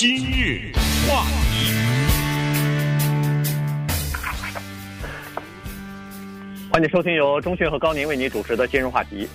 今日话题，欢迎收听由钟迅和高宁为你主持的今日话题。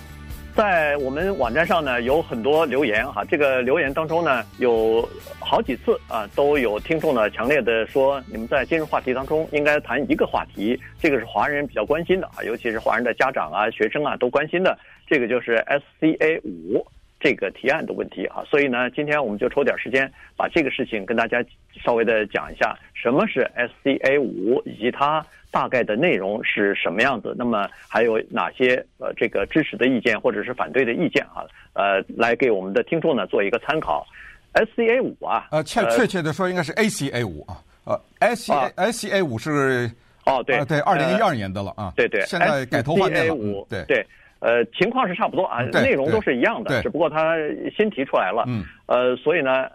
在我们网站上呢，有很多留言哈。这个留言当中呢，有好几次啊，都有听众呢强烈的说，你们在今日话题当中应该谈一个话题，这个是华人比较关心的啊，尤其是华人的家长啊、学生啊都关心的，这个就是 SCA 五这个提案的问题啊。所以呢，今天我们就抽点时间把这个事情跟大家稍微的讲一下，什么是 SCA 五以及它。大概的内容是什么样子？那么还有哪些呃这个支持的意见或者是反对的意见啊？呃，来给我们的听众呢做一个参考。SCA 五啊，呃，确确切的说应该是 ACA 五啊，呃，SCA SCA 五是哦对对，二零一二年的了啊，对对，现在改头换面了，对对，呃，情况是差不多啊，内容都是一样的，只不过他新提出来了，嗯，呃，所以呢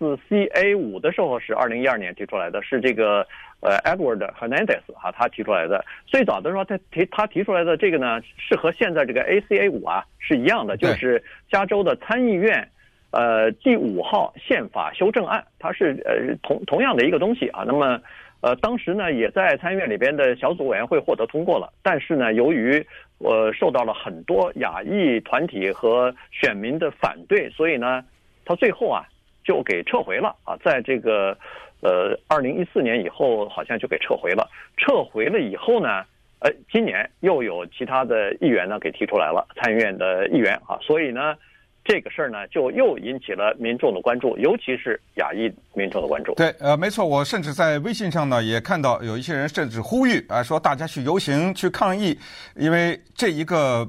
，SCA 五的时候是二零一二年提出来的，是这个。呃，Edward Hernandez 哈，他提出来的最早的时候，他提他提出来的这个呢，是和现在这个 ACA 五啊是一样的，就是加州的参议院呃第五号宪法修正案，它是呃同同样的一个东西啊。那么呃当时呢也在参议院里边的小组委员会获得通过了，但是呢由于呃受到了很多亚裔团体和选民的反对，所以呢他最后啊就给撤回了啊，在这个。呃，二零一四年以后好像就给撤回了。撤回了以后呢，呃，今年又有其他的议员呢给提出来了，参议院的议员啊，所以呢，这个事儿呢就又引起了民众的关注，尤其是亚裔民众的关注。对，呃，没错，我甚至在微信上呢也看到有一些人甚至呼吁啊，说大家去游行去抗议，因为这一个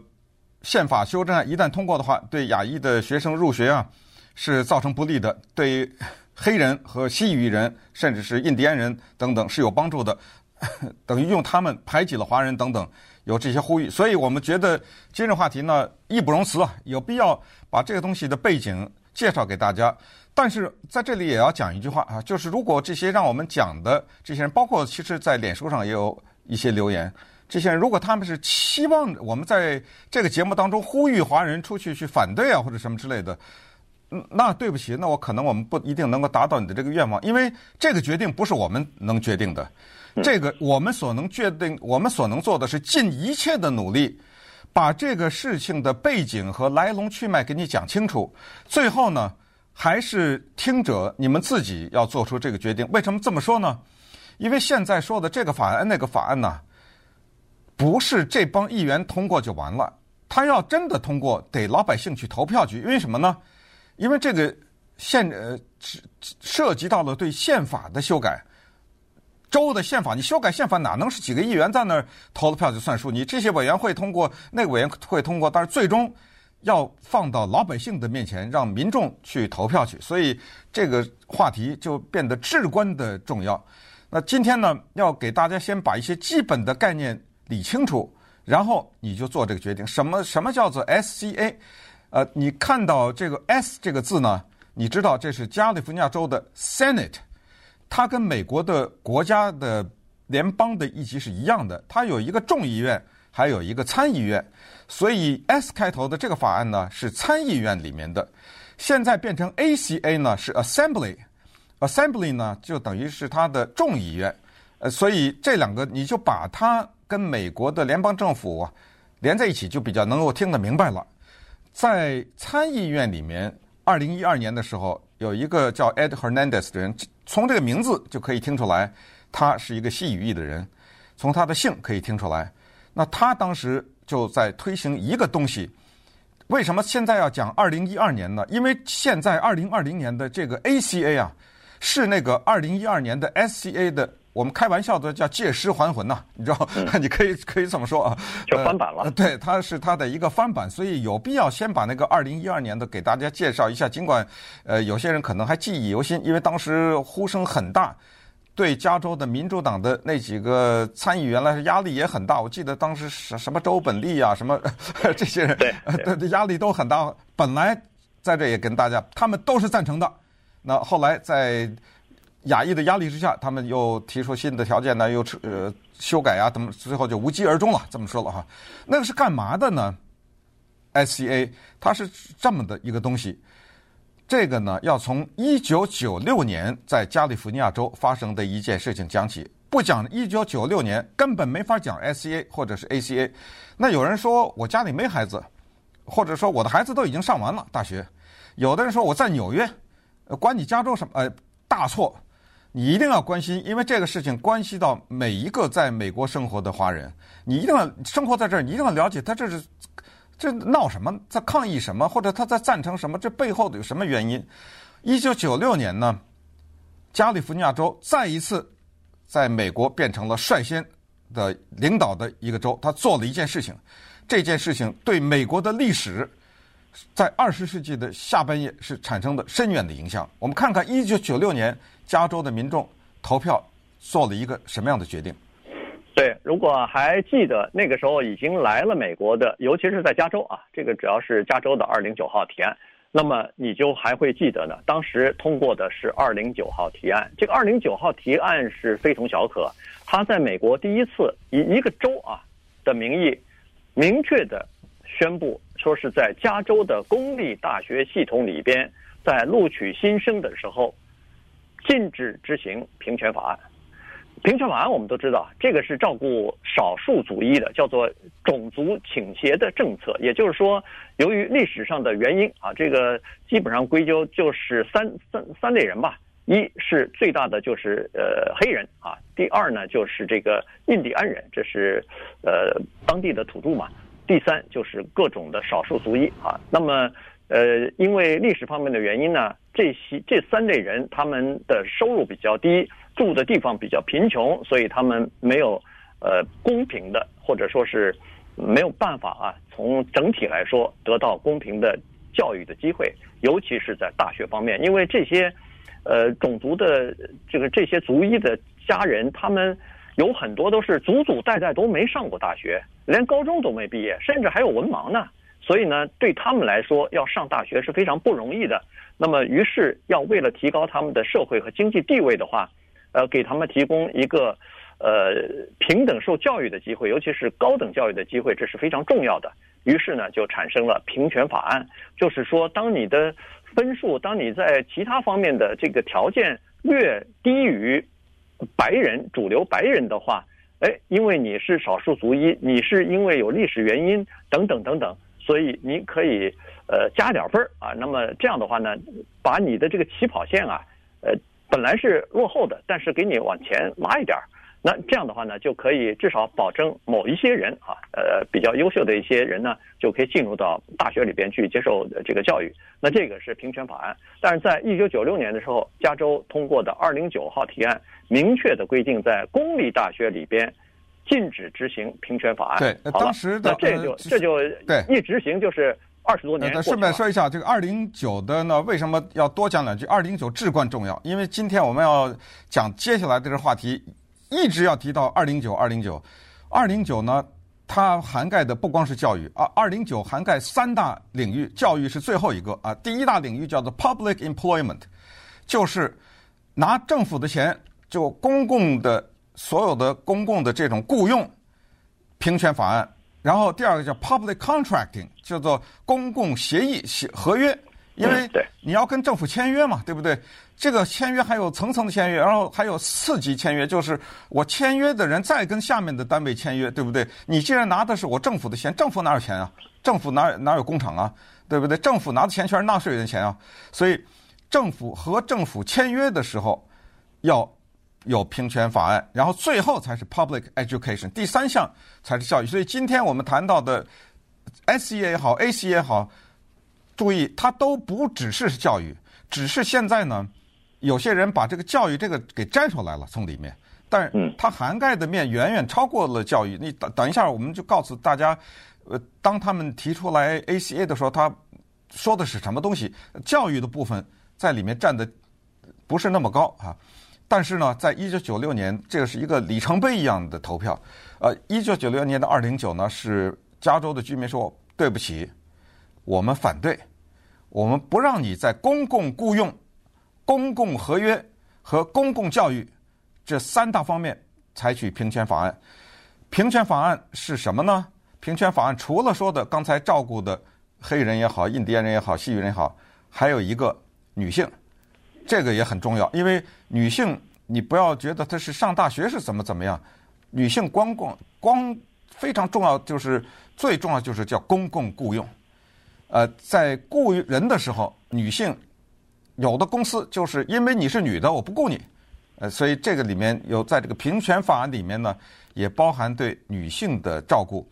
宪法修正案一旦通过的话，对亚裔的学生入学啊是造成不利的，对。黑人和西语人，甚至是印第安人等等是有帮助的，等于用他们排挤了华人等等，有这些呼吁。所以我们觉得今日话题呢义不容辞啊，有必要把这个东西的背景介绍给大家。但是在这里也要讲一句话啊，就是如果这些让我们讲的这些人，包括其实在脸书上也有一些留言，这些人如果他们是期望我们在这个节目当中呼吁华人出去去反对啊，或者什么之类的。那对不起，那我可能我们不一定能够达到你的这个愿望，因为这个决定不是我们能决定的。这个我们所能决定，我们所能做的是尽一切的努力，把这个事情的背景和来龙去脉给你讲清楚。最后呢，还是听者你们自己要做出这个决定。为什么这么说呢？因为现在说的这个法案、那个法案呢，不是这帮议员通过就完了，他要真的通过，得老百姓去投票去。因为什么呢？因为这个宪呃涉及到了对宪法的修改，州的宪法，你修改宪法哪能是几个议员在那儿投了票就算数？你这些委员会通过，那个委员会通过，但是最终要放到老百姓的面前，让民众去投票去。所以这个话题就变得至关的重要。那今天呢，要给大家先把一些基本的概念理清楚，然后你就做这个决定。什么什么叫做 SCA？呃，你看到这个 S 这个字呢？你知道这是加利福尼亚州的 Senate，它跟美国的国家的联邦的一级是一样的，它有一个众议院，还有一个参议院，所以 S 开头的这个法案呢是参议院里面的，现在变成 ACA 呢是 Assembly，Assembly 呢就等于是它的众议院，呃，所以这两个你就把它跟美国的联邦政府啊连在一起，就比较能够听得明白了。在参议院里面，二零一二年的时候，有一个叫 Ed Hernandez 的人，从这个名字就可以听出来，他是一个西语裔的人。从他的姓可以听出来，那他当时就在推行一个东西。为什么现在要讲二零一二年呢？因为现在二零二零年的这个 ACA 啊，是那个二零一二年的 SCA 的。我们开玩笑的叫借尸还魂呐，你知道？嗯、你可以可以这么说啊，就翻版了。呃、对，它是它的一个翻版，所以有必要先把那个二零一二年的给大家介绍一下。尽管呃有些人可能还记忆犹新，因为当时呼声很大，对加州的民主党的那几个参议员来说压力也很大。我记得当时什什么周本利啊，什么 这些人，对对，压力都很大。本来在这也跟大家，他们都是赞成的。那后来在。亚裔的压力之下，他们又提出新的条件呢，又呃修改啊，怎么最后就无疾而终了？这么说了哈，那个是干嘛的呢？SCA 它是这么的一个东西，这个呢，要从一九九六年在加利福尼亚州发生的一件事情讲起。不讲一九九六年，根本没法讲 SCA 或者是 ACA。那有人说我家里没孩子，或者说我的孩子都已经上完了大学。有的人说我在纽约，管你加州什么？呃，大错。你一定要关心，因为这个事情关系到每一个在美国生活的华人。你一定要生活在这儿，你一定要了解他这是。这闹什么？在抗议什么？或者他在赞成什么？这背后的有什么原因？一九九六年呢，加利福尼亚州再一次在美国变成了率先的领导的一个州。他做了一件事情，这件事情对美国的历史在二十世纪的下半叶是产生的深远的影响。我们看看一九九六年加州的民众投票做了一个什么样的决定。对，如果还记得那个时候已经来了美国的，尤其是在加州啊，这个主要是加州的二零九号提案，那么你就还会记得呢。当时通过的是二零九号提案，这个二零九号提案是非同小可，他在美国第一次以一个州啊的名义，明确的宣布说是在加州的公立大学系统里边，在录取新生的时候，禁止执行平权法案。平权法案我们都知道，这个是照顾少数族裔的，叫做种族倾斜的政策。也就是说，由于历史上的原因啊，这个基本上归咎就是三三三类人吧。一是最大的就是呃黑人啊，第二呢就是这个印第安人，这是呃当地的土著嘛。第三就是各种的少数族裔啊。那么呃，因为历史方面的原因呢，这些这三类人他们的收入比较低。住的地方比较贫穷，所以他们没有，呃，公平的，或者说是没有办法啊，从整体来说得到公平的教育的机会，尤其是在大学方面，因为这些，呃，种族的这个这些族裔的家人，他们有很多都是祖祖代代都没上过大学，连高中都没毕业，甚至还有文盲呢。所以呢，对他们来说，要上大学是非常不容易的。那么，于是要为了提高他们的社会和经济地位的话，呃，给他们提供一个，呃，平等受教育的机会，尤其是高等教育的机会，这是非常重要的。于是呢，就产生了平权法案，就是说，当你的分数，当你在其他方面的这个条件略低于白人主流白人的话，哎，因为你是少数族裔，你是因为有历史原因等等等等，所以你可以呃加点分儿啊。那么这样的话呢，把你的这个起跑线啊，呃。本来是落后的，但是给你往前拉一点儿，那这样的话呢，就可以至少保证某一些人啊，呃，比较优秀的一些人呢，就可以进入到大学里边去接受这个教育。那这个是平权法案，但是在一九九六年的时候，加州通过的二零九号提案，明确的规定在公立大学里边禁止执行平权法案。对，当时的那这就这就对一执行就是。二十多年。顺便说一下，这个二零九的呢，为什么要多讲两句？二零九至关重要，因为今天我们要讲接下来这个话题，一直要提到二零九，二零九，二零九呢，它涵盖的不光是教育啊，二零九涵盖三大领域，教育是最后一个啊。第一大领域叫做 public employment，就是拿政府的钱，就公共的所有的公共的这种雇佣平权法案。然后第二个叫 public contracting，叫做公共协议协合约，因为你要跟政府签约嘛，对不对？这个签约还有层层的签约，然后还有次级签约，就是我签约的人再跟下面的单位签约，对不对？你既然拿的是我政府的钱，政府哪有钱啊？政府哪哪有工厂啊？对不对？政府拿的钱全是纳税人的钱啊，所以政府和政府签约的时候要。有平权法案，然后最后才是 public education，第三项才是教育。所以今天我们谈到的，S E 也好，A C 也好，注意它都不只是教育，只是现在呢，有些人把这个教育这个给摘出来了从里面，但是它涵盖的面远远超过了教育。你等等一下，我们就告诉大家，呃，当他们提出来 ACA 的时候，他说的是什么东西？教育的部分在里面占的不是那么高啊。但是呢，在一九九六年，这个是一个里程碑一样的投票。呃，一九九六年的二零九呢，是加州的居民说：“对不起，我们反对，我们不让你在公共雇佣、公共合约和公共教育这三大方面采取平权法案。平权法案是什么呢？平权法案除了说的刚才照顾的黑人也好、印第安人也好、西域人也好，还有一个女性，这个也很重要，因为女性你不要觉得她是上大学是怎么怎么样，女性光光光非常重要，就是最重要就是叫公共雇用。呃，在雇人的时候，女性有的公司就是因为你是女的，我不雇你。呃，所以这个里面有在这个平权法案里面呢，也包含对女性的照顾，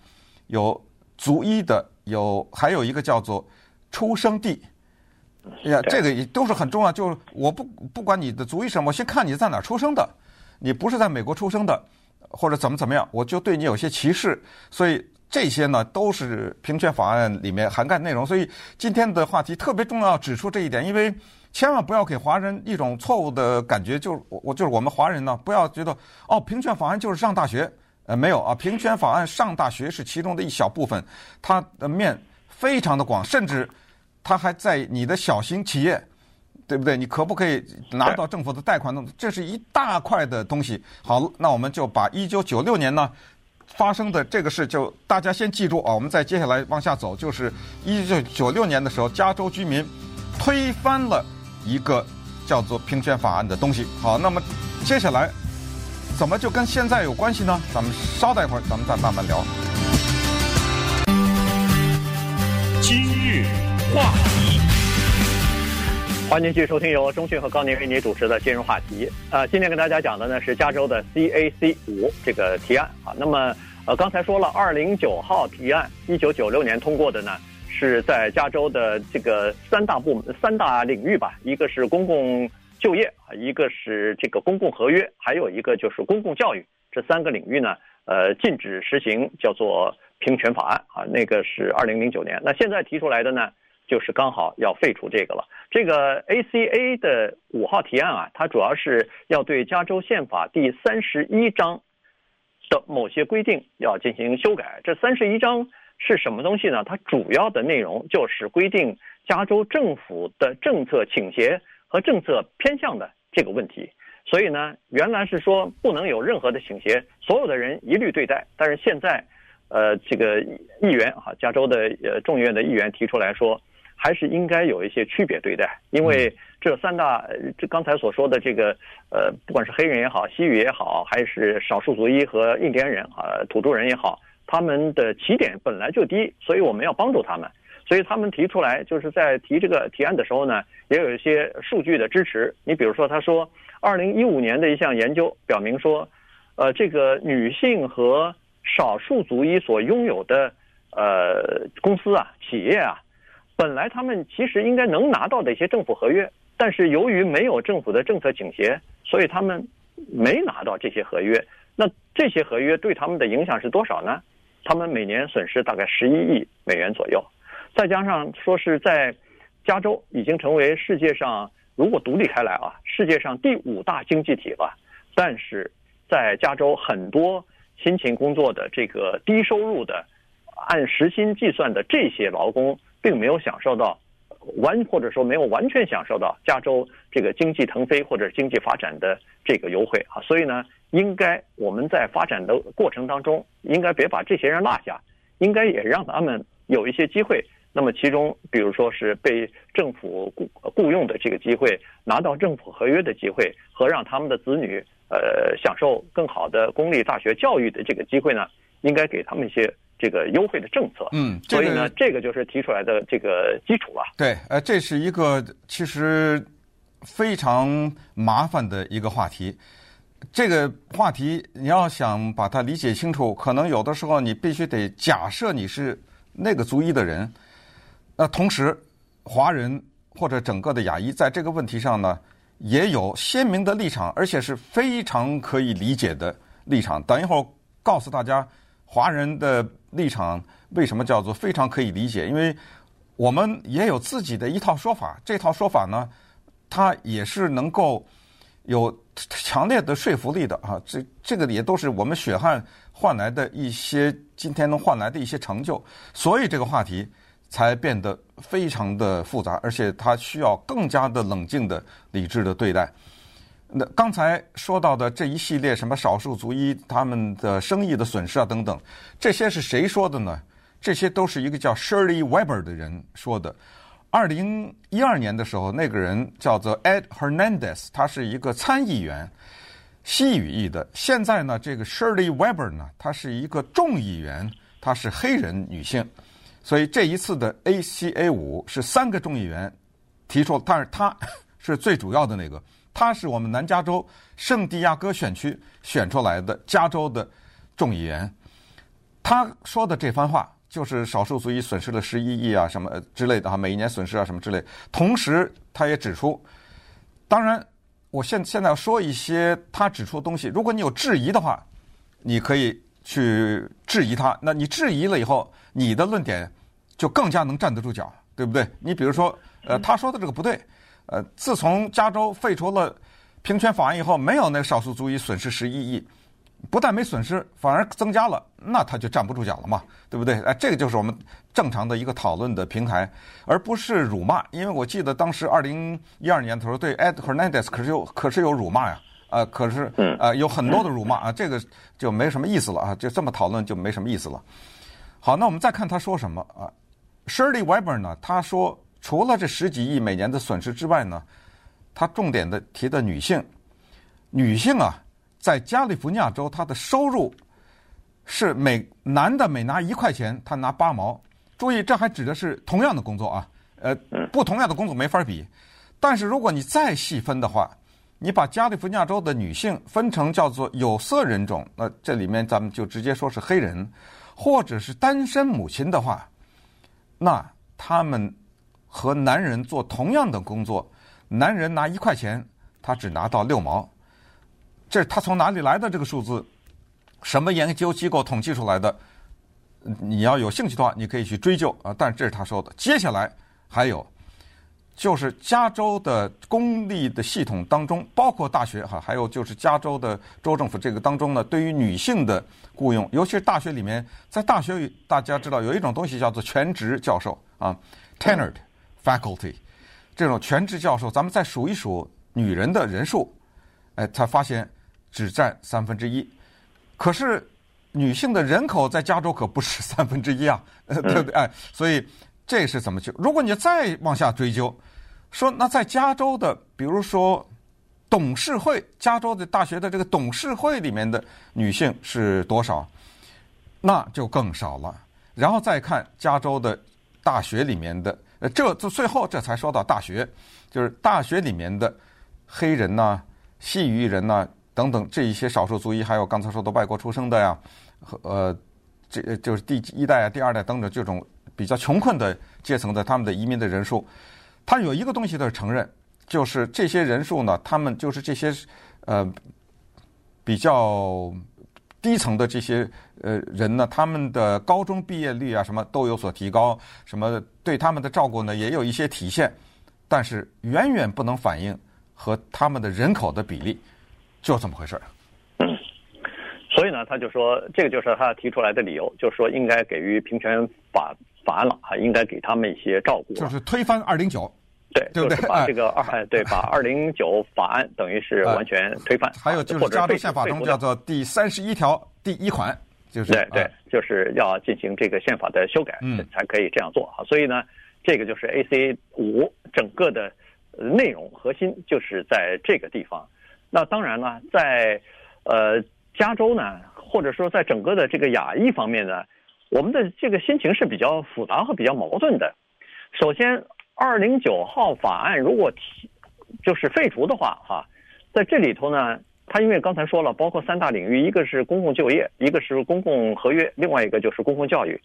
有族裔的，有还有一个叫做出生地，哎呀，这个也都是很重要。就是我不不管你的族裔什么，我先看你在哪儿出生的，你不是在美国出生的，或者怎么怎么样，我就对你有些歧视。所以这些呢，都是平权法案里面涵盖内容。所以今天的话题特别重要，指出这一点，因为。千万不要给华人一种错误的感觉，就是我我就是我们华人呢，不要觉得哦，平权法案就是上大学，呃，没有啊，平权法案上大学是其中的一小部分，它的面非常的广，甚至它还在你的小型企业，对不对？你可不可以拿到政府的贷款呢？这是一大块的东西。好，那我们就把一九九六年呢发生的这个事，就大家先记住啊，我们再接下来往下走，就是一九九六年的时候，加州居民推翻了。一个叫做平权法案的东西。好，那么接下来怎么就跟现在有关系呢？咱们稍待一会儿，咱们再慢慢聊。今日话题，欢迎继续收听由中讯和高宁为您主持的今日话题。呃，今天跟大家讲的呢是加州的 CAC 五这个提案啊。那么呃，刚才说了，二零九号提案，一九九六年通过的呢。是在加州的这个三大部门、三大领域吧，一个是公共就业，一个是这个公共合约，还有一个就是公共教育。这三个领域呢，呃，禁止实行叫做平权法案啊，那个是二零零九年。那现在提出来的呢，就是刚好要废除这个了。这个 ACA 的五号提案啊，它主要是要对加州宪法第三十一章的某些规定要进行修改。这三十一章。是什么东西呢？它主要的内容就是规定加州政府的政策倾斜和政策偏向的这个问题。所以呢，原来是说不能有任何的倾斜，所有的人一律对待。但是现在，呃，这个议员啊，加州的呃众议院的议员提出来说，还是应该有一些区别对待，因为这三大，这刚才所说的这个，呃，不管是黑人也好，西语也好，还是少数族裔和印第安人啊，土著人也好。他们的起点本来就低，所以我们要帮助他们。所以他们提出来，就是在提这个提案的时候呢，也有一些数据的支持。你比如说，他说，二零一五年的一项研究表明说，呃，这个女性和少数族裔所拥有的呃公司啊、企业啊，本来他们其实应该能拿到的一些政府合约，但是由于没有政府的政策倾斜，所以他们没拿到这些合约。那这些合约对他们的影响是多少呢？他们每年损失大概十一亿美元左右，再加上说是在加州已经成为世界上如果独立开来啊，世界上第五大经济体了。但是在加州很多辛勤工作的这个低收入的按时薪计算的这些劳工，并没有享受到完或者说没有完全享受到加州这个经济腾飞或者经济发展的这个优惠啊，所以呢。应该我们在发展的过程当中，应该别把这些人落下，应该也让他们有一些机会。那么其中，比如说是被政府雇雇佣的这个机会，拿到政府合约的机会，和让他们的子女呃享受更好的公立大学教育的这个机会呢，应该给他们一些这个优惠的政策。嗯，所以呢，这个就是提出来的这个基础了。对，呃，这是一个其实非常麻烦的一个话题。这个话题你要想把它理解清楚，可能有的时候你必须得假设你是那个族裔的人。那同时，华人或者整个的亚裔在这个问题上呢，也有鲜明的立场，而且是非常可以理解的立场。等一会儿告诉大家，华人的立场为什么叫做非常可以理解，因为我们也有自己的一套说法。这套说法呢，它也是能够有。强烈的说服力的啊，这这个也都是我们血汗换来的一些，今天能换来的一些成就，所以这个话题才变得非常的复杂，而且它需要更加的冷静的、理智的对待。那刚才说到的这一系列什么少数族裔他们的生意的损失啊等等，这些是谁说的呢？这些都是一个叫 Shirley Weber 的人说的，二零一二年的时候，那个人叫做 Ed Hernandez，他是一个参议员，西语裔的。现在呢，这个 Shirley Weber 呢，她是一个众议员，她是黑人女性。所以这一次的 ACA 五是三个众议员提出，但是他 是最主要的那个，他是我们南加州圣地亚哥选区选出来的加州的众议员。他说的这番话就是少数族裔损失了十一亿啊什么之类的哈，每一年损失啊什么之类。同时，他也指出，当然，我现现在要说一些他指出的东西，如果你有质疑的话，你可以去质疑他。那你质疑了以后，你的论点就更加能站得住脚，对不对？你比如说，呃，他说的这个不对，呃，自从加州废除了平权法案以后，没有那个少数族裔损失十一亿。不但没损失，反而增加了，那他就站不住脚了嘛，对不对？哎，这个就是我们正常的一个讨论的平台，而不是辱骂。因为我记得当时二零一二年的时候，对 Ed Hernandez 可是有可是有辱骂呀，呃，可是呃有很多的辱骂啊，这个就没什么意思了啊，就这么讨论就没什么意思了。好，那我们再看他说什么啊？Shirley Weber 呢？他说除了这十几亿每年的损失之外呢，他重点的提的女性，女性啊。在加利福尼亚州，她的收入是每男的每拿一块钱，她拿八毛。注意，这还指的是同样的工作啊，呃，不同样的工作没法比。但是如果你再细分的话，你把加利福尼亚州的女性分成叫做有色人种，那这里面咱们就直接说是黑人，或者是单身母亲的话，那他们和男人做同样的工作，男人拿一块钱，他只拿到六毛。这他从哪里来的这个数字？什么研究机构统计出来的？你要有兴趣的话，你可以去追究啊。但是这是他说的。接下来还有，就是加州的公立的系统当中，包括大学哈，还有就是加州的州政府这个当中呢，对于女性的雇佣，尤其是大学里面，在大学里大家知道有一种东西叫做全职教授啊，tenured faculty，这种全职教授，咱们再数一数女人的人数，哎，才发现。只占三分之一，可是女性的人口在加州可不是三分之一啊，对不对？哎，所以这是怎么去？如果你再往下追究，说那在加州的，比如说董事会，加州的大学的这个董事会里面的女性是多少？那就更少了。然后再看加州的大学里面的，这这最后这才说到大学，就是大学里面的黑人呐、西语人呐、等等，这一些少数族裔，还有刚才说的外国出生的呀，和呃，这就是第一代啊、第二代等等这种比较穷困的阶层的他们的移民的人数，他有一个东西的承认，就是这些人数呢，他们就是这些呃比较低层的这些呃人呢，他们的高中毕业率啊什么都有所提高，什么对他们的照顾呢也有一些体现，但是远远不能反映和他们的人口的比例。就这么回事儿，嗯，所以呢，他就说，这个就是他提出来的理由，就是说应该给予平权法法案了啊，应该给他们一些照顾，就是推翻二零九，对，对不对？把这个二，哎，对，把二零九法案等于是完全推翻。还有就是加州宪法中叫做第三十一条第一款，就是对对，就是要进行这个宪法的修改，嗯，才可以这样做啊。所以呢，这个就是 ACA 五整个的内容核心就是在这个地方。那当然了，在呃加州呢，或者说在整个的这个亚裔方面呢，我们的这个心情是比较复杂和比较矛盾的。首先，二零九号法案如果提就是废除的话，哈，在这里头呢，它因为刚才说了，包括三大领域，一个是公共就业，一个是公共合约，另外一个就是公共教育。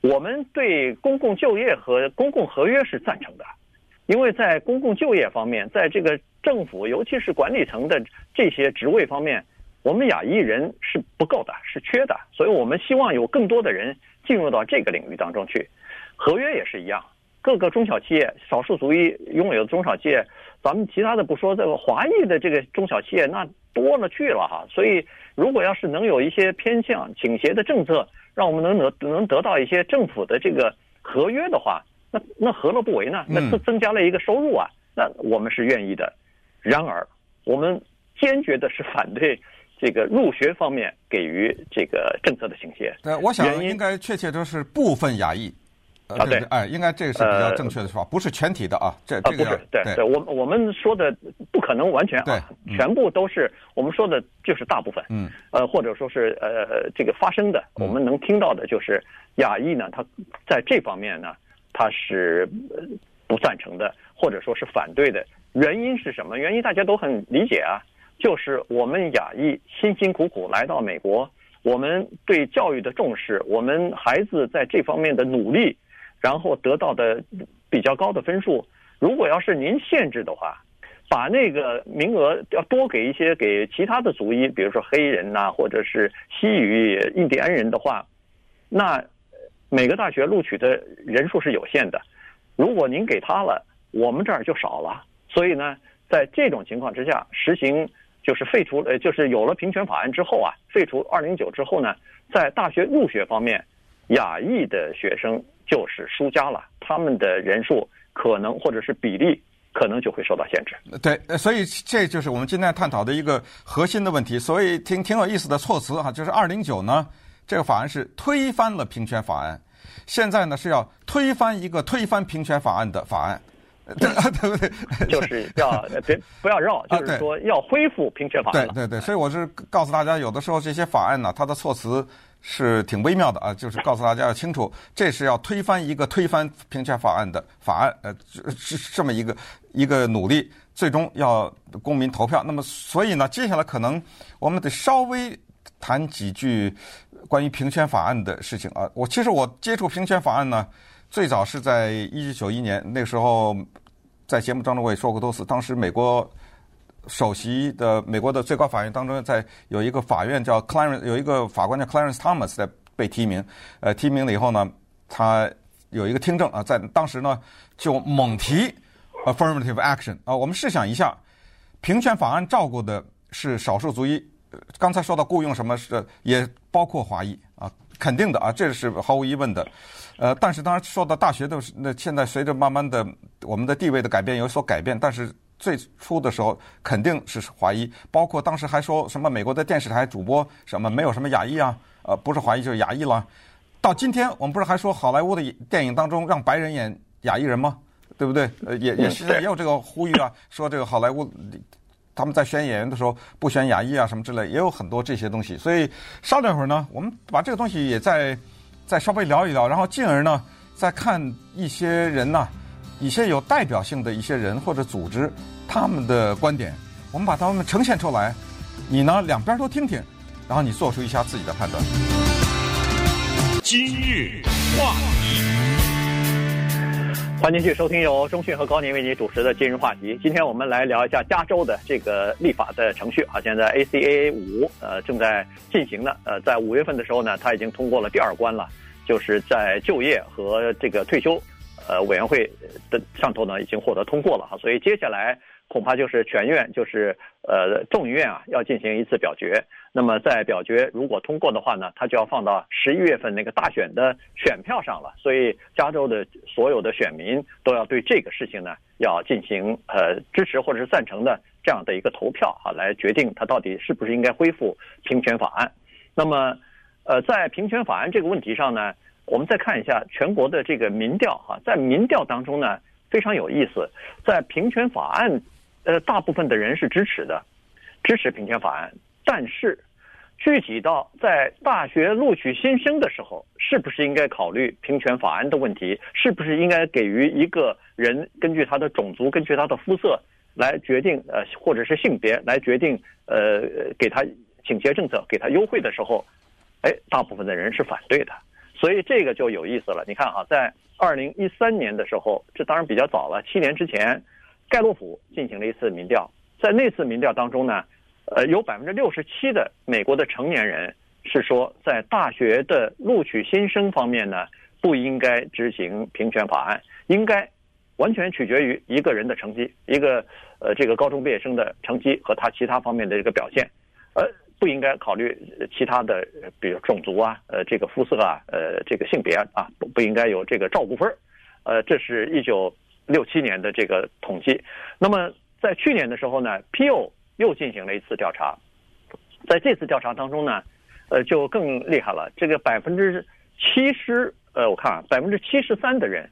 我们对公共就业和公共合约是赞成的。因为在公共就业方面，在这个政府，尤其是管理层的这些职位方面，我们亚裔人是不够的，是缺的，所以我们希望有更多的人进入到这个领域当中去。合约也是一样，各个中小企业、少数族裔拥有的中小企业，咱们其他的不说，这个华裔的这个中小企业那多了去了哈。所以，如果要是能有一些偏向倾斜的政策，让我们能得能得到一些政府的这个合约的话。那那何乐不为呢？那增增加了一个收入啊，那我们是愿意的。然而，我们坚决的是反对这个入学方面给予这个政策的倾斜。对，我想应该确切的是部分亚裔，啊，对，哎，应该这个是比较正确的说法，不是全体的啊，这这个不是，对对，我我们说的不可能完全啊，全部都是我们说的就是大部分，嗯，呃，或者说是呃这个发生的，我们能听到的就是亚裔呢，他在这方面呢，他是不赞成的，或者说是反对的，原因是什么？原因大家都很理解啊，就是我们亚裔辛辛苦苦来到美国。我们对教育的重视，我们孩子在这方面的努力，然后得到的比较高的分数。如果要是您限制的话，把那个名额要多给一些给其他的族裔，比如说黑人呐，或者是西语、印第安人的话，那每个大学录取的人数是有限的。如果您给他了，我们这儿就少了。所以呢，在这种情况之下，实行。就是废除呃，就是有了平权法案之后啊，废除二零九之后呢，在大学入学方面，亚裔的学生就是输家了，他们的人数可能或者是比例可能就会受到限制。对，所以这就是我们今天探讨的一个核心的问题。所以挺挺有意思的措辞哈，就是二零九呢，这个法案是推翻了平权法案，现在呢是要推翻一个推翻平权法案的法案。对对不对？就是要别不要绕，就是说要恢复平权法案。对对对，所以我是告诉大家，有的时候这些法案呢，它的措辞是挺微妙的啊，就是告诉大家要清楚，这是要推翻一个推翻平权法案的法案，呃，是这么一个一个努力，最终要公民投票。那么，所以呢，接下来可能我们得稍微谈几句关于平权法案的事情啊。我其实我接触平权法案呢。最早是在一九九一年，那个时候在节目当中我也说过多次。当时美国 首席的美国的最高法院当中，在有一个法院叫 Clarence，有一个法官叫 Clarence Thomas 在被提名。呃，提名了以后呢，他有一个听证啊，在当时呢就猛提 affirmative action 啊。我们试想一下，平权法案照顾的是少数族裔，刚才说到雇佣什么是也包括华裔啊，肯定的啊，这是毫无疑问的。呃，但是当然说到大学的，那现在随着慢慢的我们的地位的改变有所改变，但是最初的时候肯定是华裔，包括当时还说什么美国的电视台主播什么没有什么亚裔啊，呃，不是华裔就是亚裔了。到今天我们不是还说好莱坞的电影当中让白人演亚裔人吗？对不对？呃，也也是也有这个呼吁啊，说这个好莱坞他们在选演员的时候不选亚裔啊什么之类，也有很多这些东西。所以稍等会儿呢，我们把这个东西也再。再稍微聊一聊，然后进而呢，再看一些人呐，一些有代表性的一些人或者组织，他们的观点，我们把他们呈现出来，你呢两边都听听，然后你做出一下自己的判断。今日话题，欢迎继续收听由中讯和高宁为您主持的今日话题。今天我们来聊一下加州的这个立法的程序。啊，现在 ACAA 五呃正在进行呢，呃，在五月份的时候呢，它已经通过了第二关了。就是在就业和这个退休，呃，委员会的上头呢，已经获得通过了哈，所以接下来恐怕就是全院，就是呃众议院啊，要进行一次表决。那么在表决如果通过的话呢，它就要放到十一月份那个大选的选票上了。所以加州的所有的选民都要对这个事情呢，要进行呃支持或者是赞成的这样的一个投票哈，来决定它到底是不是应该恢复平权法案。那么。呃，在平权法案这个问题上呢，我们再看一下全国的这个民调哈，在民调当中呢，非常有意思，在平权法案，呃，大部分的人是支持的，支持平权法案，但是具体到在大学录取新生的时候，是不是应该考虑平权法案的问题？是不是应该给予一个人根据他的种族、根据他的肤色来决定，呃，或者是性别来决定，呃，给他倾斜政策、给他优惠的时候？哎，大部分的人是反对的，所以这个就有意思了。你看啊，在二零一三年的时候，这当然比较早了，七年之前，盖洛普进行了一次民调，在那次民调当中呢，呃，有百分之六十七的美国的成年人是说，在大学的录取新生方面呢，不应该执行平权法案，应该完全取决于一个人的成绩，一个呃这个高中毕业生的成绩和他其他方面的这个表现，呃。不应该考虑其他的，比如种族啊，呃，这个肤色啊，呃，这个性别啊，不不应该有这个照顾分儿呃，这是一九六七年的这个统计。那么在去年的时候呢，Pew 又进行了一次调查，在这次调查当中呢，呃，就更厉害了，这个百分之七十呃，我看啊，百分之七十三的人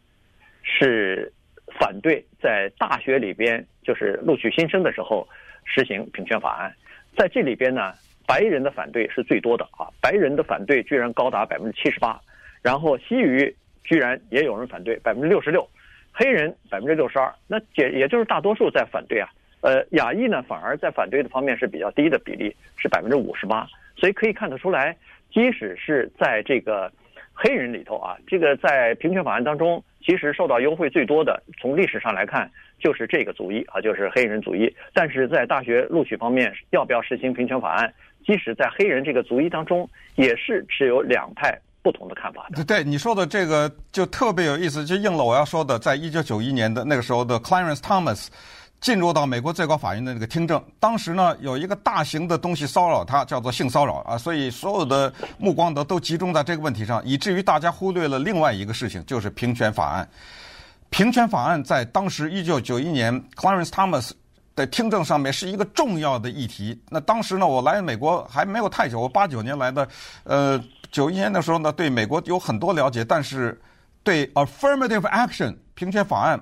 是反对在大学里边就是录取新生的时候实行平权法案。在这里边呢，白人的反对是最多的啊，白人的反对居然高达百分之七十八，然后西语居然也有人反对百分之六十六，黑人百分之六十二，那也也就是大多数在反对啊。呃，亚裔呢反而在反对的方面是比较低的比例，是百分之五十八，所以可以看得出来，即使是在这个黑人里头啊，这个在平权法案当中，其实受到优惠最多的，从历史上来看，就是这个族裔啊，就是黑人族裔。但是在大学录取方面，要不要实行平权法案，即使在黑人这个族裔当中，也是持有两派不同的看法的。对你说的这个就特别有意思，就应了我要说的，在一九九一年的那个时候的 Clarence Thomas。进入到美国最高法院的那个听证，当时呢有一个大型的东西骚扰他，叫做性骚扰啊，所以所有的目光都都集中在这个问题上，以至于大家忽略了另外一个事情，就是平权法案。平权法案在当时一九九一年 Clarence Thomas 在听证上面是一个重要的议题。那当时呢，我来美国还没有太久，我八九年来的，呃，九一年的时候呢，对美国有很多了解，但是对 Affirmative Action 平权法案。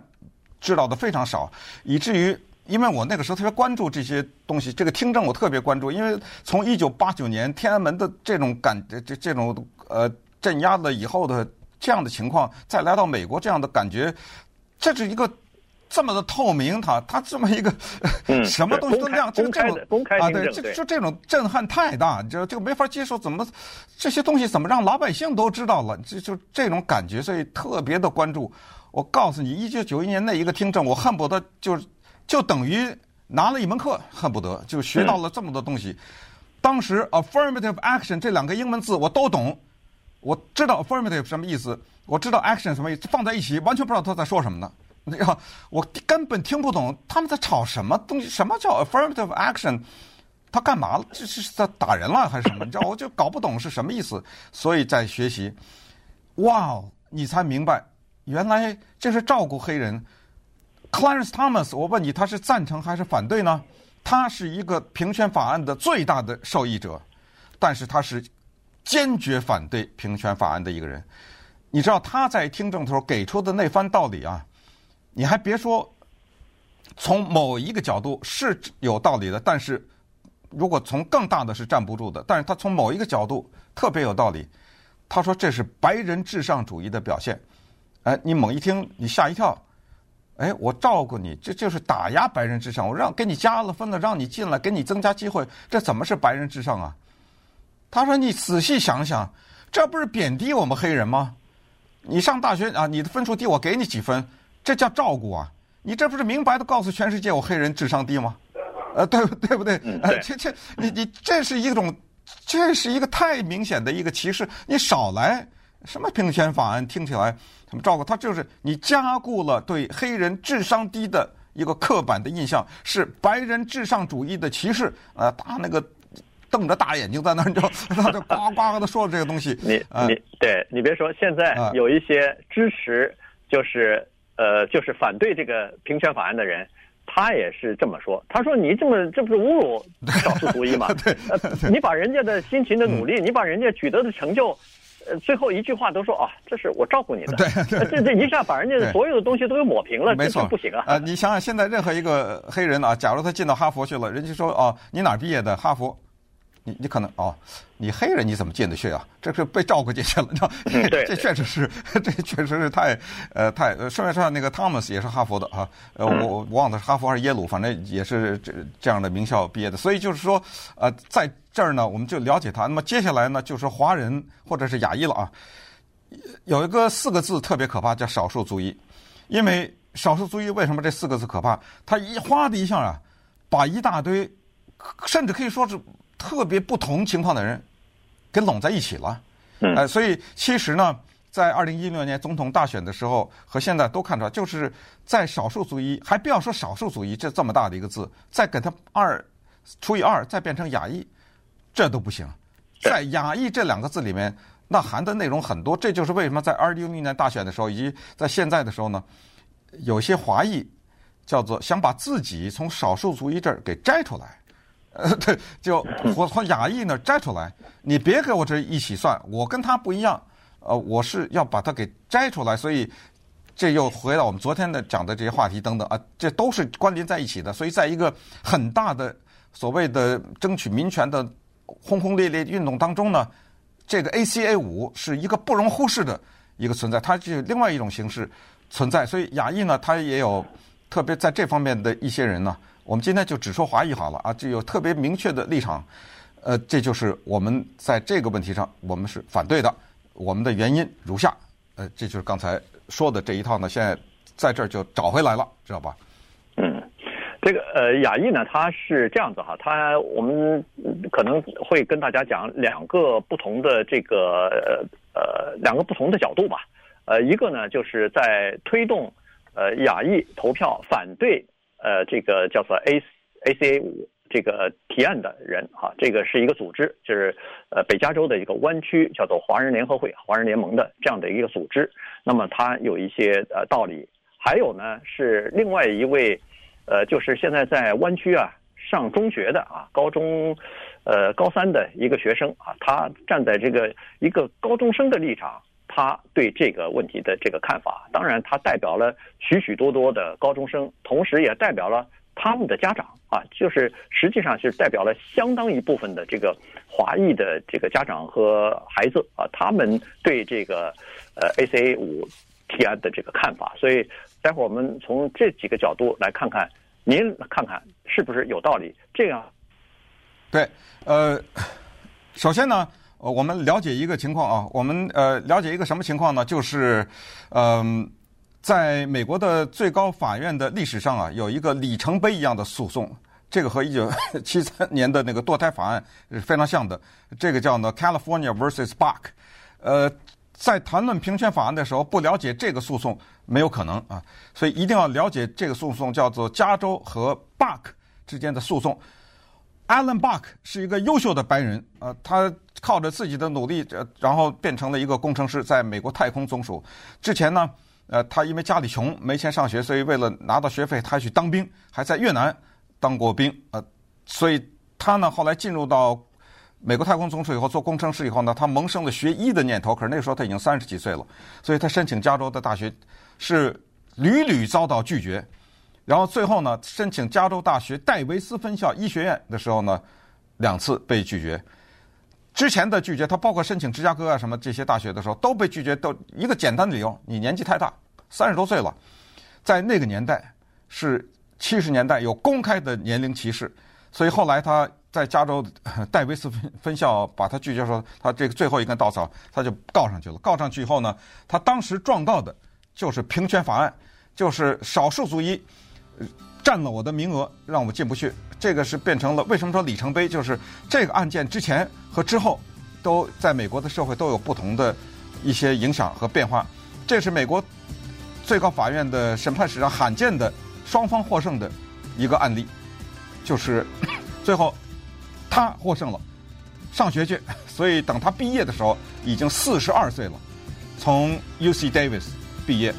知道的非常少，以至于因为我那个时候特别关注这些东西，这个听证我特别关注，因为从一九八九年天安门的这种感这这种呃镇压了以后的这样的情况，再来到美国这样的感觉，这是一个这么的透明，它它这么一个 什么东西都亮，就这种啊对，就就这种震撼太大，就就没法接受，怎么这些东西怎么让老百姓都知道了？就就这种感觉，所以特别的关注。我告诉你，一九九一年那一个听证，我恨不得就就等于拿了一门课，恨不得就学到了这么多东西。当时 affirmative action 这两个英文字我都懂，我知道 affirmative 什么意思，我知道 action 什么意思，放在一起完全不知道他在说什么呢。那个我根本听不懂他们在吵什么东西，什么叫 affirmative action？他干嘛了？这是在打人了还是什么？你知道，我就搞不懂是什么意思，所以在学习。哇，你才明白。原来这是照顾黑人，Clarence Thomas，我问你，他是赞成还是反对呢？他是一个平权法案的最大的受益者，但是他是坚决反对平权法案的一个人。你知道他在听证的时候给出的那番道理啊，你还别说，从某一个角度是有道理的，但是如果从更大的是站不住的。但是他从某一个角度特别有道理，他说这是白人至上主义的表现。哎，你猛一听，你吓一跳，哎，我照顾你，这就是打压白人至上。我让给你加了分了，让你进来，给你增加机会，这怎么是白人至上啊？他说：“你仔细想想，这不是贬低我们黑人吗？你上大学啊，你的分数低，我给你几分，这叫照顾啊？你这不是明白的告诉全世界我黑人智商低吗？呃，对 对不对？呃，这这你你这是一种，这是一个太明显的一个歧视，你少来。”什么平权法案听起来怎么照顾他？就是你加固了对黑人智商低的一个刻板的印象，是白人至上主义的歧视。呃，大那个瞪着大眼睛在那儿，就他 就呱呱的说这个东西。你你对你别说，现在有一些支持就是呃就是反对这个平权法案的人，他也是这么说。他说你这么这不是侮辱少数族裔吗？对，你把人家的辛勤的努力，你把人家取得的成就。呃最后一句话都说啊，这是我照顾你的，对，对这这一下把人家所有的东西都给抹平了，没错，不行啊。呃，你想想，现在任何一个黑人啊，假如他进到哈佛去了，人家说哦，你哪儿毕业的？哈佛。你你可能哦，你黑人你怎么进得去啊？这是被照顾进去了，你知道？这确实是，这确实是太呃太。顺便说，那个汤姆斯也是哈佛的啊，呃，我我忘了是哈佛还是耶鲁，反正也是这这样的名校毕业的。所以就是说，呃，在这儿呢，我们就了解他。那么接下来呢，就是华人或者是亚裔了啊。有一个四个字特别可怕，叫少数族裔。因为少数族裔为什么这四个字可怕？他一哗的一下啊，把一大堆，甚至可以说是。特别不同情况的人，给拢在一起了，呃，所以其实呢，在二零一六年总统大选的时候和现在都看出来，就是在少数族裔，还不要说少数族裔这这么大的一个字，再给他二除以二，再变成亚裔，这都不行。在亚裔这两个字里面，那含的内容很多，这就是为什么在二零一六年大选的时候，以及在现在的时候呢，有些华裔叫做想把自己从少数族裔这儿给摘出来。呃，对，就 我从亚裔那摘出来，你别给我这一起算，我跟他不一样，呃，我是要把它给摘出来，所以这又回到我们昨天的讲的这些话题等等啊，这都是关联在一起的。所以在一个很大的所谓的争取民权的轰轰烈烈运动当中呢，这个 ACA 五是一个不容忽视的一个存在，它是另外一种形式存在。所以亚裔呢，它也有特别在这方面的一些人呢，我们今天就只说华裔好了啊，就有特别明确的立场。呃，这就是我们在这个问题上，我们是反对的。我们的原因如下，呃，这就是刚才说的这一套呢，现在在这儿就找回来了，知道吧？嗯，这个呃，亚裔呢，他是这样子哈，他我们可能会跟大家讲两个不同的这个呃两个不同的角度吧。呃，一个呢，就是在推动呃亚裔投票反对呃这个叫做 A ACA 五。这个提案的人啊，这个是一个组织，就是呃北加州的一个湾区叫做华人联合会、华人联盟的这样的一个组织。那么它有一些呃道理，还有呢是另外一位，呃就是现在在湾区啊上中学的啊高中，呃高三的一个学生啊，他站在这个一个高中生的立场，他对这个问题的这个看法，当然他代表了许许多多的高中生，同时也代表了。他们的家长啊，就是实际上是代表了相当一部分的这个华裔的这个家长和孩子啊，他们对这个呃 ACA 五提案的这个看法。所以，待会儿我们从这几个角度来看看，您看看是不是有道理？这样，对，呃，首先呢，呃我们了解一个情况啊，我们呃了解一个什么情况呢？就是嗯。在美国的最高法院的历史上啊，有一个里程碑一样的诉讼，这个和一九七三年的那个堕胎法案是非常像的。这个叫呢 California versus Buck。呃，在谈论平权法案的时候，不了解这个诉讼没有可能啊，所以一定要了解这个诉讼，叫做加州和 Buck 之间的诉讼。Alan Buck 是一个优秀的白人呃，他靠着自己的努力，呃然后变成了一个工程师，在美国太空总署。之前呢。呃，他因为家里穷，没钱上学，所以为了拿到学费，他去当兵，还在越南当过兵。呃，所以他呢，后来进入到美国太空总署以后，做工程师以后呢，他萌生了学医的念头。可是那时候他已经三十几岁了，所以他申请加州的大学是屡屡遭到拒绝。然后最后呢，申请加州大学戴维斯分校医学院的时候呢，两次被拒绝。之前的拒绝，他包括申请芝加哥啊什么这些大学的时候都被拒绝，都一个简单的理由：你年纪太大，三十多岁了。在那个年代是七十年代，有公开的年龄歧视，所以后来他在加州戴维斯分分校把他拒绝说，他这个最后一根稻草，他就告上去了。告上去以后呢，他当时状告的就是平权法案，就是少数族裔占了我的名额，让我进不去。这个是变成了为什么说里程碑？就是这个案件之前和之后，都在美国的社会都有不同的一些影响和变化。这是美国最高法院的审判史上罕见的双方获胜的一个案例，就是最后他获胜了，上学去。所以等他毕业的时候已经四十二岁了，从 UC Davis 毕业，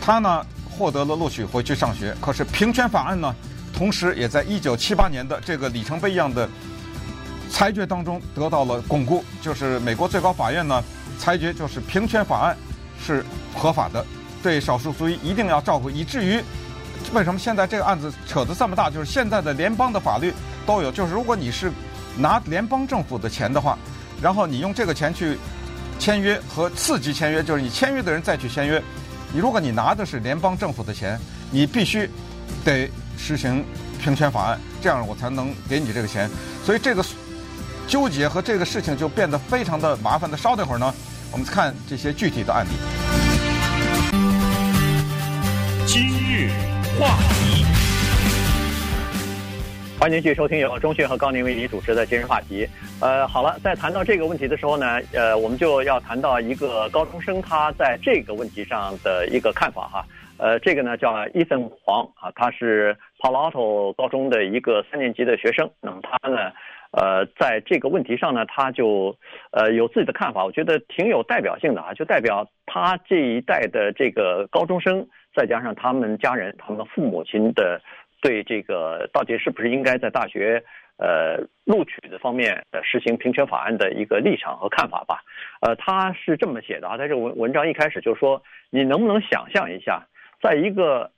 他呢获得了录取回去上学。可是平权法案呢？同时，也在一九七八年的这个里程碑一样的裁决当中得到了巩固，就是美国最高法院呢裁决，就是平权法案是合法的，对少数族裔一定要照顾，以至于为什么现在这个案子扯得这么大？就是现在的联邦的法律都有，就是如果你是拿联邦政府的钱的话，然后你用这个钱去签约和次级签约，就是你签约的人再去签约，如果你拿的是联邦政府的钱，你必须得。实行平权法案，这样我才能给你这个钱。所以这个纠结和这个事情就变得非常的麻烦。那稍等会儿呢，我们看这些具体的案例。今日话题，欢迎继续收听由钟迅和高宁为您主持的今日话题。呃，好了，在谈到这个问题的时候呢，呃，我们就要谈到一个高中生他在这个问题上的一个看法哈。呃，这个呢叫伊森黄啊，他是 Palo Alto 高中的一个三年级的学生。那么他呢，呃，在这个问题上呢，他就呃有自己的看法，我觉得挺有代表性的啊，就代表他这一代的这个高中生，再加上他们家人、他们父母亲的对这个到底是不是应该在大学呃录取的方面呃实行平权法案的一个立场和看法吧。呃，他是这么写的啊，在这个文文章一开始就说，你能不能想象一下，在一个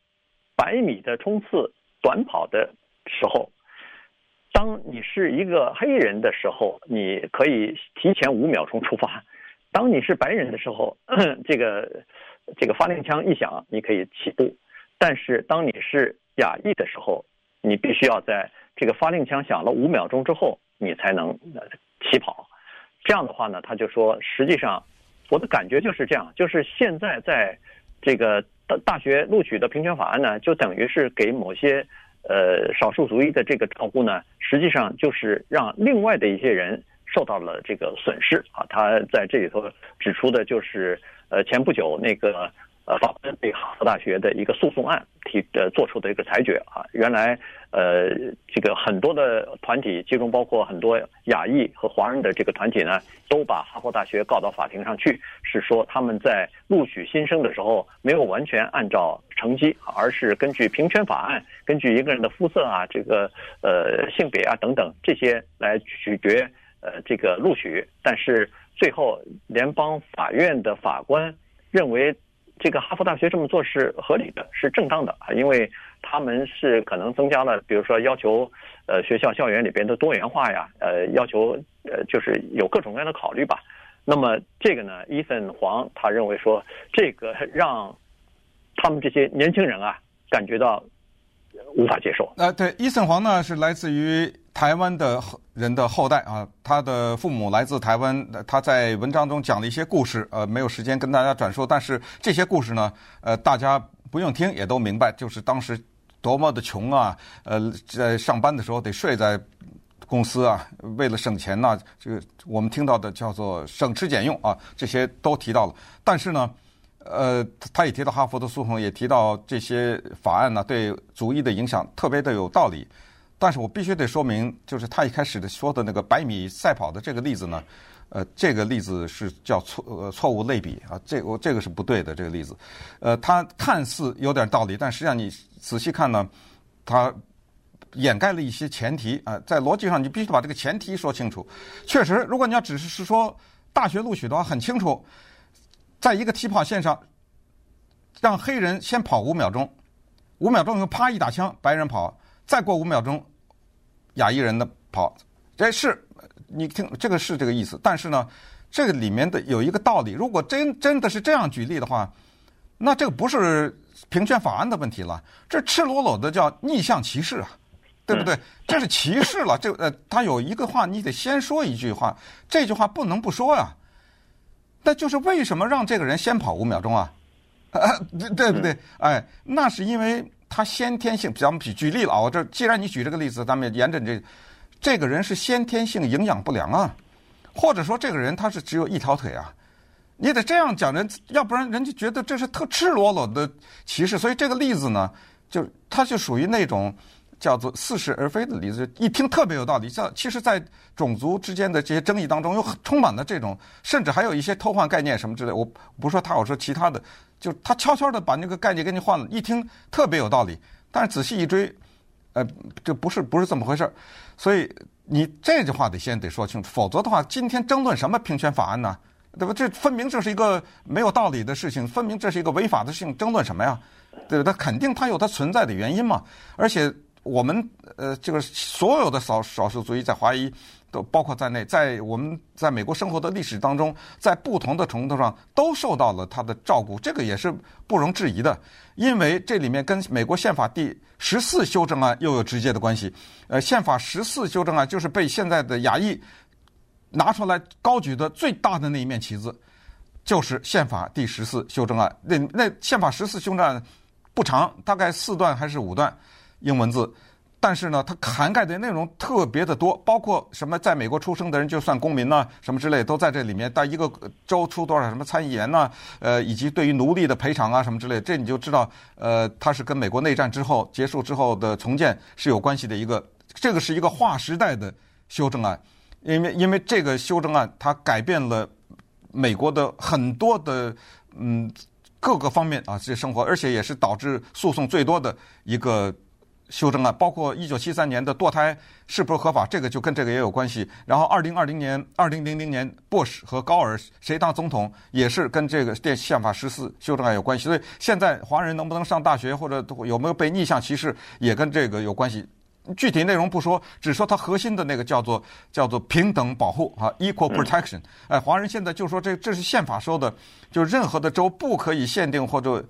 百米的冲刺短跑的时候，当你是一个黑人的时候，你可以提前五秒钟出发；当你是白人的时候，这个这个发令枪一响，你可以起步。但是当你是亚裔的时候，你必须要在这个发令枪响了五秒钟之后，你才能起跑。这样的话呢，他就说，实际上我的感觉就是这样，就是现在在这个大大学录取的平权法案呢，就等于是给某些。呃，少数族裔的这个照顾呢，实际上就是让另外的一些人受到了这个损失啊。他在这里头指出的就是，呃，前不久那个。呃，法官对哈佛大学的一个诉讼案提呃做出的一个裁决啊，原来呃这个很多的团体，其中包括很多亚裔和华人的这个团体呢，都把哈佛大学告到法庭上去，是说他们在录取新生的时候没有完全按照成绩，而是根据平权法案，根据一个人的肤色啊，这个呃性别啊等等这些来取决呃这个录取，但是最后联邦法院的法官认为。这个哈佛大学这么做是合理的，是正当的啊，因为他们是可能增加了，比如说要求，呃，学校校园里边的多元化呀，呃，要求呃，就是有各种各样的考虑吧。那么这个呢，伊森黄他认为说，这个 让他们这些年轻人啊感觉到无法接受。呃，对，伊森黄呢是来自于。台湾的人的后代啊，他的父母来自台湾，他在文章中讲了一些故事，呃，没有时间跟大家转述，但是这些故事呢，呃，大家不用听也都明白，就是当时多么的穷啊，呃，在上班的时候得睡在公司啊，为了省钱呐，这个我们听到的叫做省吃俭用啊，这些都提到了，但是呢，呃，他也提到哈佛的诉讼，也提到这些法案呢对族裔的影响特别的有道理。但是我必须得说明，就是他一开始的说的那个百米赛跑的这个例子呢，呃，这个例子是叫错呃错误类比啊，这我这个是不对的这个例子，呃，它看似有点道理，但实际上你仔细看呢，它掩盖了一些前提啊，在逻辑上你必须把这个前提说清楚。确实，如果你要只是是说大学录取的话，很清楚，在一个起跑线上，让黑人先跑五秒钟，五秒钟以后啪一打枪，白人跑。再过五秒钟，亚裔人的跑，这是你听这个是这个意思。但是呢，这个里面的有一个道理，如果真真的是这样举例的话，那这个不是平权法案的问题了，这赤裸裸的叫逆向歧视啊，对不对？这是歧视了。这呃，他有一个话，你得先说一句话，这句话不能不说呀。那就是为什么让这个人先跑五秒钟啊？啊，对不对？哎，那是因为。他先天性，咱们举举例了啊，我这既然你举这个例子，咱们沿着这，这个人是先天性营养不良啊，或者说这个人他是只有一条腿啊，你得这样讲人，要不然人家觉得这是特赤裸裸的歧视。所以这个例子呢，就他就属于那种叫做似是而非的例子，一听特别有道理。像其实，在种族之间的这些争议当中，又充满了这种，甚至还有一些偷换概念什么之类。我不说他，我说其他的。就他悄悄的把那个概念给你换了，一听特别有道理，但是仔细一追，呃，这不是不是这么回事儿，所以你这句话得先得说清楚，否则的话，今天争论什么平权法案呢？对吧？这分明这是一个没有道理的事情，分明这是一个违法的事情，争论什么呀？对吧？它肯定它有它存在的原因嘛，而且我们呃，这个所有的少少数族裔在华裔。都包括在内，在我们在美国生活的历史当中，在不同的程度上都受到了他的照顾，这个也是不容置疑的。因为这里面跟美国宪法第十四修正案又有直接的关系。呃，宪法十四修正案就是被现在的亚裔拿出来高举的最大的那一面旗子，就是宪法第十四修正案。那那宪法十四修正案不长，大概四段还是五段英文字。但是呢，它涵盖的内容特别的多，包括什么在美国出生的人就算公民呢，什么之类都在这里面。但一个州出多少什么参议员呢？呃，以及对于奴隶的赔偿啊什么之类，这你就知道，呃，它是跟美国内战之后结束之后的重建是有关系的一个。这个是一个划时代的修正案，因为因为这个修正案它改变了美国的很多的嗯各个方面啊这些生活，而且也是导致诉讼最多的一个。修正案，包括一九七三年的堕胎是不是合法，这个就跟这个也有关系。然后二零二零年、二零零零年，布什和高尔谁当总统，也是跟这个宪宪法十四修正案有关系。所以现在华人能不能上大学，或者有没有被逆向歧视，也跟这个有关系。具体内容不说，只说它核心的那个叫做叫做平等保护啊，equal protection。哎，华人现在就说这这是宪法说的，就任何的州不可以限定或者。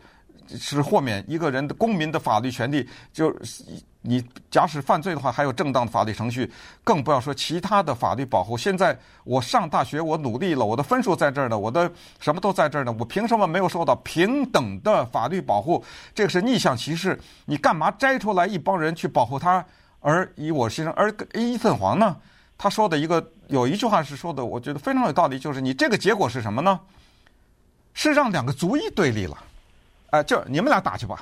是豁免一个人的公民的法律权利，就是你假使犯罪的话，还有正当的法律程序，更不要说其他的法律保护。现在我上大学，我努力了，我的分数在这儿呢，我的什么都在这儿呢，我凭什么没有受到平等的法律保护？这个是逆向歧视。你干嘛摘出来一帮人去保护他，而以我牺牲？而伊森黄呢？他说的一个有一句话是说的，我觉得非常有道理，就是你这个结果是什么呢？是让两个族裔对立了。呃，就你们俩打去吧，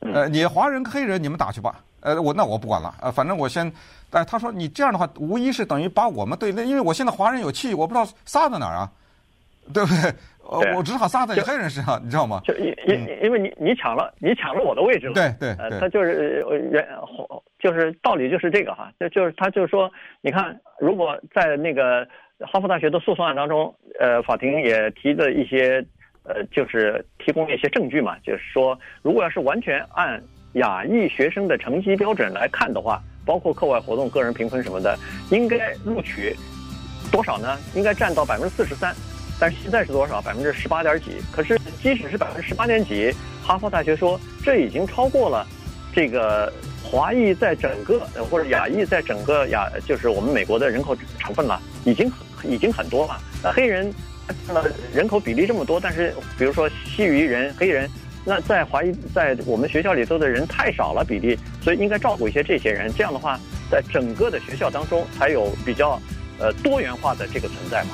呃，你华人黑人你们打去吧，呃，我那我不管了，呃，反正我先，哎，他说你这样的话，无疑是等于把我们对立，因为我现在华人有气，我不知道撒在哪儿啊，对不对？呃，我只好撒在黑人身上，你知道吗？就因因因为你你抢了你抢了我的位置了，对对对，他就是原就是道理就是这个哈，就就是他就是说，你看，如果在那个哈佛大学的诉讼案当中，呃，法庭也提的一些。呃，就是提供了一些证据嘛，就是说，如果要是完全按亚裔学生的成绩标准来看的话，包括课外活动、个人评分什么的，应该录取多少呢？应该占到百分之四十三，但是现在是多少？百分之十八点几。可是即使是百分之十八点几，哈佛大学说这已经超过了这个华裔在整个或者亚裔在整个亚，就是我们美国的人口成分了，已经已经很多了。那黑人。那人口比例这么多，但是比如说西语人、黑人，那在华裔在我们学校里头的人太少了比例，所以应该照顾一些这些人。这样的话，在整个的学校当中才有比较呃多元化的这个存在嘛。